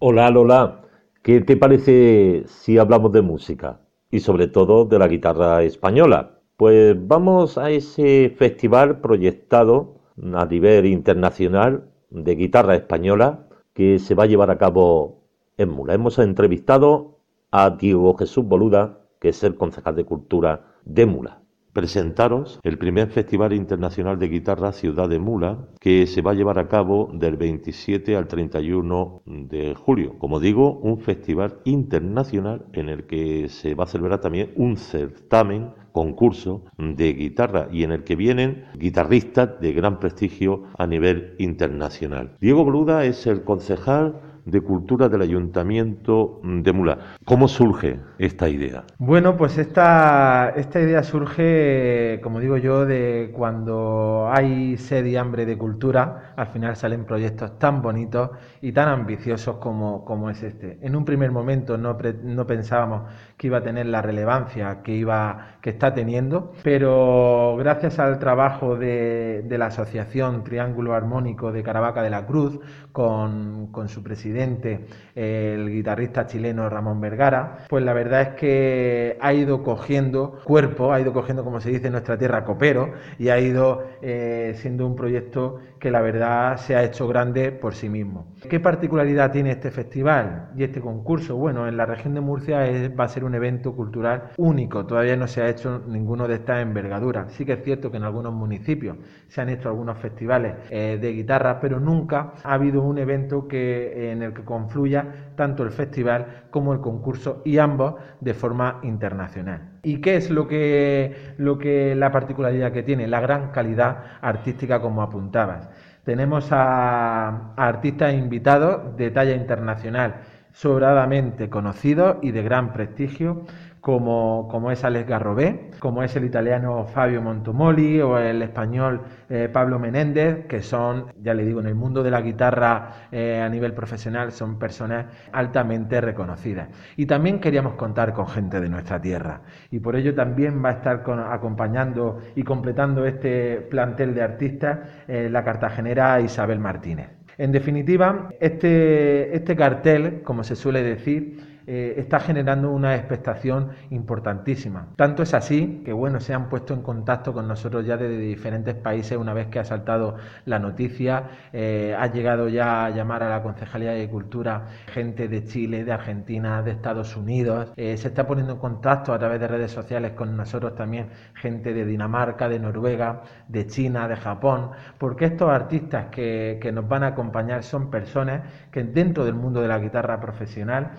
Hola Lola, ¿qué te parece si hablamos de música? Y sobre todo de la guitarra española. Pues vamos a ese festival proyectado a nivel internacional de guitarra española que se va a llevar a cabo en Mula. Hemos entrevistado a Diego Jesús Boluda, que es el concejal de Cultura de Mula presentaros el primer Festival Internacional de Guitarra Ciudad de Mula, que se va a llevar a cabo del 27 al 31 de julio. Como digo, un festival internacional en el que se va a celebrar también un certamen concurso de guitarra y en el que vienen guitarristas de gran prestigio a nivel internacional. Diego Boluda es el concejal de Cultura del Ayuntamiento de Mula. ¿Cómo surge esta idea? Bueno, pues esta, esta idea surge, como digo yo, de cuando hay sed y hambre de cultura, al final salen proyectos tan bonitos y tan ambiciosos como, como es este. En un primer momento no, no pensábamos que iba a tener la relevancia que, iba, que está teniendo, pero gracias al trabajo de, de la Asociación Triángulo Armónico de Caravaca de la Cruz, con, con su presidente, el guitarrista chileno Ramón Vergara, pues la verdad es que ha ido cogiendo cuerpo, ha ido cogiendo, como se dice en nuestra tierra, copero, y ha ido eh, siendo un proyecto que la verdad se ha hecho grande por sí mismo. ¿Qué particularidad tiene este festival y este concurso? Bueno, en la región de Murcia va a ser un evento cultural único, todavía no se ha hecho ninguno de estas envergaduras. Sí que es cierto que en algunos municipios se han hecho algunos festivales eh, de guitarra, pero nunca ha habido un evento que, en el que confluya tanto el festival como el concurso y ambos de forma internacional. ¿Y qué es lo que, lo que la particularidad que tiene? La gran calidad artística como apuntabas. Tenemos a, a artistas invitados de talla internacional, sobradamente conocidos y de gran prestigio como, como es Alex Garrobé, como es el italiano Fabio Montomoli o el español eh, Pablo Menéndez, que son, ya le digo, en el mundo de la guitarra eh, a nivel profesional son personas altamente reconocidas. Y también queríamos contar con gente de nuestra tierra y por ello también va a estar acompañando y completando este plantel de artistas eh, la cartagenera Isabel Martínez. En definitiva, este, este cartel, como se suele decir, eh, está generando una expectación importantísima. Tanto es así que bueno, se han puesto en contacto con nosotros ya desde diferentes países una vez que ha saltado la noticia. Eh, ha llegado ya a llamar a la Concejalía de Cultura gente de Chile, de Argentina, de Estados Unidos. Eh, se está poniendo en contacto a través de redes sociales con nosotros también gente de Dinamarca, de Noruega, de China, de Japón, porque estos artistas que, que nos van a acompañar son personas que dentro del mundo de la guitarra profesional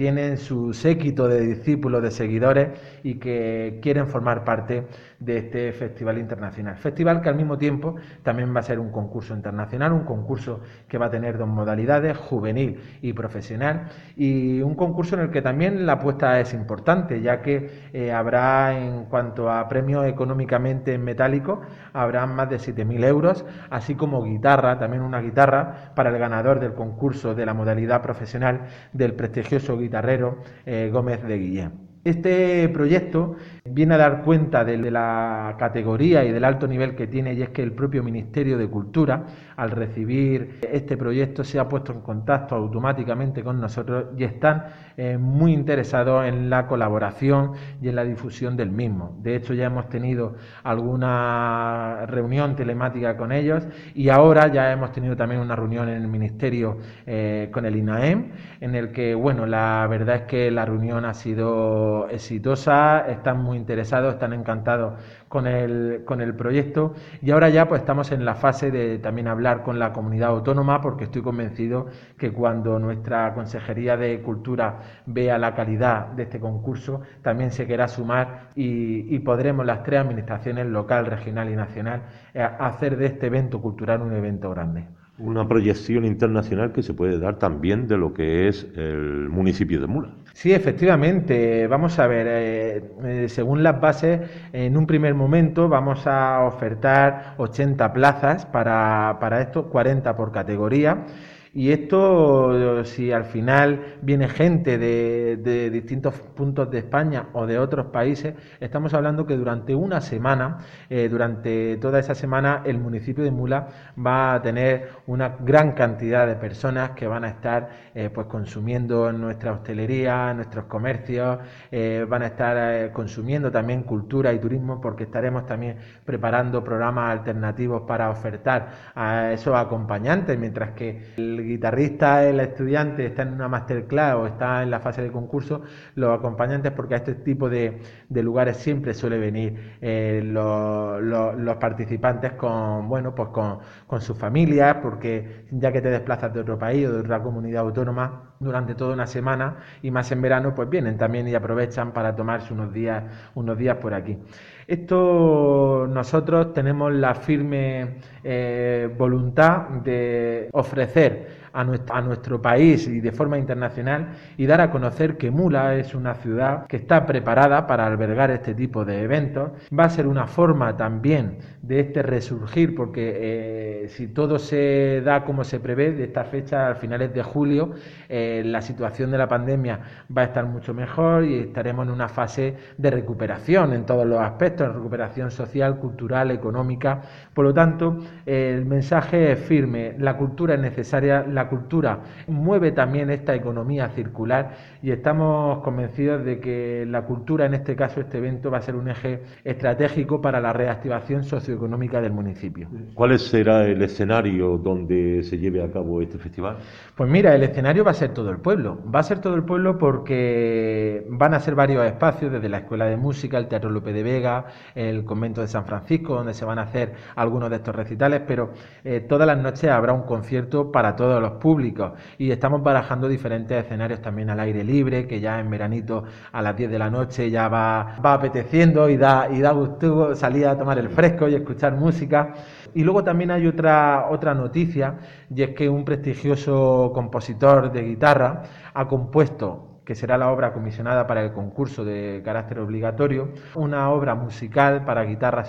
tienen su séquito de discípulos, de seguidores y que quieren formar parte de este festival internacional. Festival que al mismo tiempo también va a ser un concurso internacional, un concurso que va a tener dos modalidades, juvenil y profesional, y un concurso en el que también la apuesta es importante, ya que eh, habrá en cuanto a premios económicamente en metálico, habrá más de 7.000 euros, así como guitarra, también una guitarra para el ganador del concurso de la modalidad profesional del prestigioso guitarrero eh, Gómez de Guillén. Este proyecto viene a dar cuenta de, la categoría y del alto nivel que tiene y es que el propio Ministerio de Cultura, al recibir este proyecto, se ha puesto en contacto automáticamente con nosotros y están eh, muy interesados en la colaboración y en la difusión del mismo. De hecho, ya hemos tenido alguna reunión telemática con ellos y ahora ya hemos tenido también una reunión en el Ministerio eh, con el INAEM, en el que, bueno, la verdad es que la reunión ha sido exitosa, están muy interesados, están encantados con el, con el proyecto y ahora ya pues estamos en la fase de también hablar con la comunidad autónoma porque estoy convencido que cuando nuestra Consejería de Cultura vea la calidad de este concurso también se querrá sumar y, podremos las tres administraciones local, regional y nacional eh, hacer de este evento cultural un evento grande una proyección internacional que se puede dar también de lo que es el municipio de Mula. Sí, efectivamente. Vamos a ver, eh, eh, según las bases, en un primer momento vamos a ofertar 80 plazas para, para esto, 40 por categoría Y esto, si al final viene gente de, distintos puntos de España o de otros países, estamos hablando que durante una semana, eh, durante toda esa semana, el municipio de Mula va a tener una gran cantidad de personas que van a estar eh, pues consumiendo en nuestra hostelería, nuestros comercios, eh, van a estar consumiendo también cultura y turismo porque estaremos también preparando programas alternativos para ofertar a esos acompañantes, mientras que el guitarrista, el estudiante está en una masterclass o está en la fase de concurso, los acompañantes, porque a este tipo de, lugares siempre suele venir eh, los, participantes con, bueno, pues con, con sus familias, porque ya que te desplazas de otro país o de otra comunidad autónoma durante toda una semana y más en verano, pues vienen también y aprovechan para tomarse unos días, unos días por aquí. Esto nosotros tenemos la firme eh, voluntad de ofrecer a nuestro, país y de forma internacional y dar a conocer que Mula es una ciudad que está preparada para albergar este tipo de eventos. Va a ser una forma también de este resurgir, porque eh, si todo se da como se prevé, de esta fecha, a finales de julio, eh, la situación de la pandemia va a estar mucho mejor y estaremos en una fase de recuperación en todos los aspectos, recuperación social, cultural, económica. Por lo tanto, el mensaje es firme, la cultura es necesaria, cultura mueve también esta economía circular y estamos convencidos de que la cultura, en este caso este evento, va a ser un eje estratégico para la reactivación socioeconómica del municipio. ¿Cuál será el escenario donde se lleve a cabo este festival? Pues mira, el escenario va a ser todo el pueblo. Va a ser todo el pueblo porque van a ser varios espacios, desde la Escuela de Música, el Teatro Lope de Vega, el Convento de San Francisco, donde se van a hacer algunos de estos recitales, pero eh, todas las noches habrá un concierto para todos los públicos y estamos barajando diferentes escenarios también al aire libre, que ya en veranito a las 10 de la noche ya va, va apeteciendo y da, y da gusto salir a tomar el fresco y escuchar música. Y luego también hay otra, otra noticia, y es que un prestigioso compositor de guitarra ha compuesto que será la obra comisionada para el concurso de carácter obligatorio, una obra musical para guitarra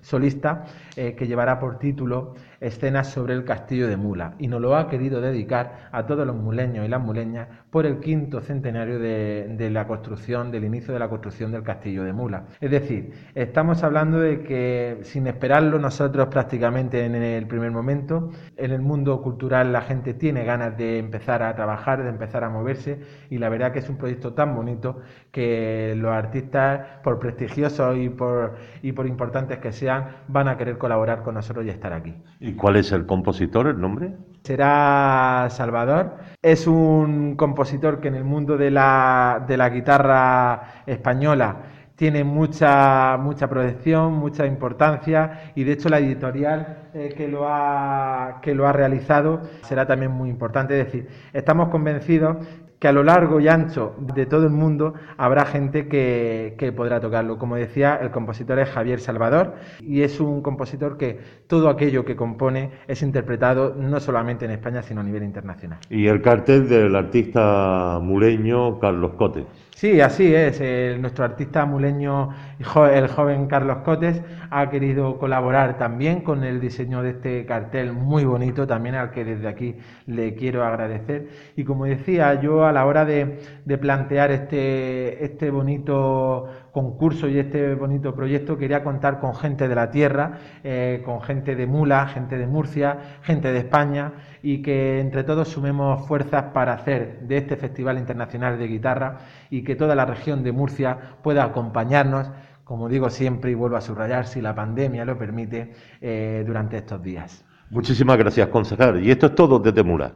solista eh, que llevará por título escenas sobre el castillo de Mula y nos lo ha querido dedicar a todos los muleños y las muleñas por el quinto centenario de, la construcción, del inicio de la construcción del castillo de Mula. Es decir, estamos hablando de que sin esperarlo nosotros prácticamente en el primer momento, en el mundo cultural la gente tiene ganas de empezar a trabajar, de empezar a moverse y la verdad que es un proyecto tan bonito que los artistas, por prestigiosos y por, y por importantes que sean, van a querer colaborar con nosotros y estar aquí. ¿Y cuál es el compositor, el nombre? Será Salvador. Es un compositor que en el mundo de la, de la guitarra española tiene mucha, mucha proyección, mucha importancia y de hecho la editorial eh, que, lo ha, que lo ha realizado será también muy importante. Es decir, estamos convencidos que a lo largo y ancho de todo el mundo habrá gente que, que, podrá tocarlo. Como decía, el compositor es Javier Salvador y es un compositor que todo aquello que compone es interpretado no solamente en España, sino a nivel internacional. Y el cartel del artista muleño Carlos Cotes. Sí, así es. nuestro artista muleño, el joven Carlos Cotes, ha querido colaborar también con el diseño de este cartel muy bonito, también al que desde aquí le quiero agradecer. Y como decía, yo a la hora de, plantear este, este bonito concurso y este bonito proyecto quería contar con gente de la tierra, eh, con gente de Mula, gente de Murcia, gente de España y que entre todos sumemos fuerzas para hacer de este Festival Internacional de Guitarra y que toda la región de Murcia pueda acompañarnos, como digo siempre y vuelvo a subrayar, si la pandemia lo permite, eh, durante estos días. Muchísimas gracias, concejal. Y esto es todo desde Mula.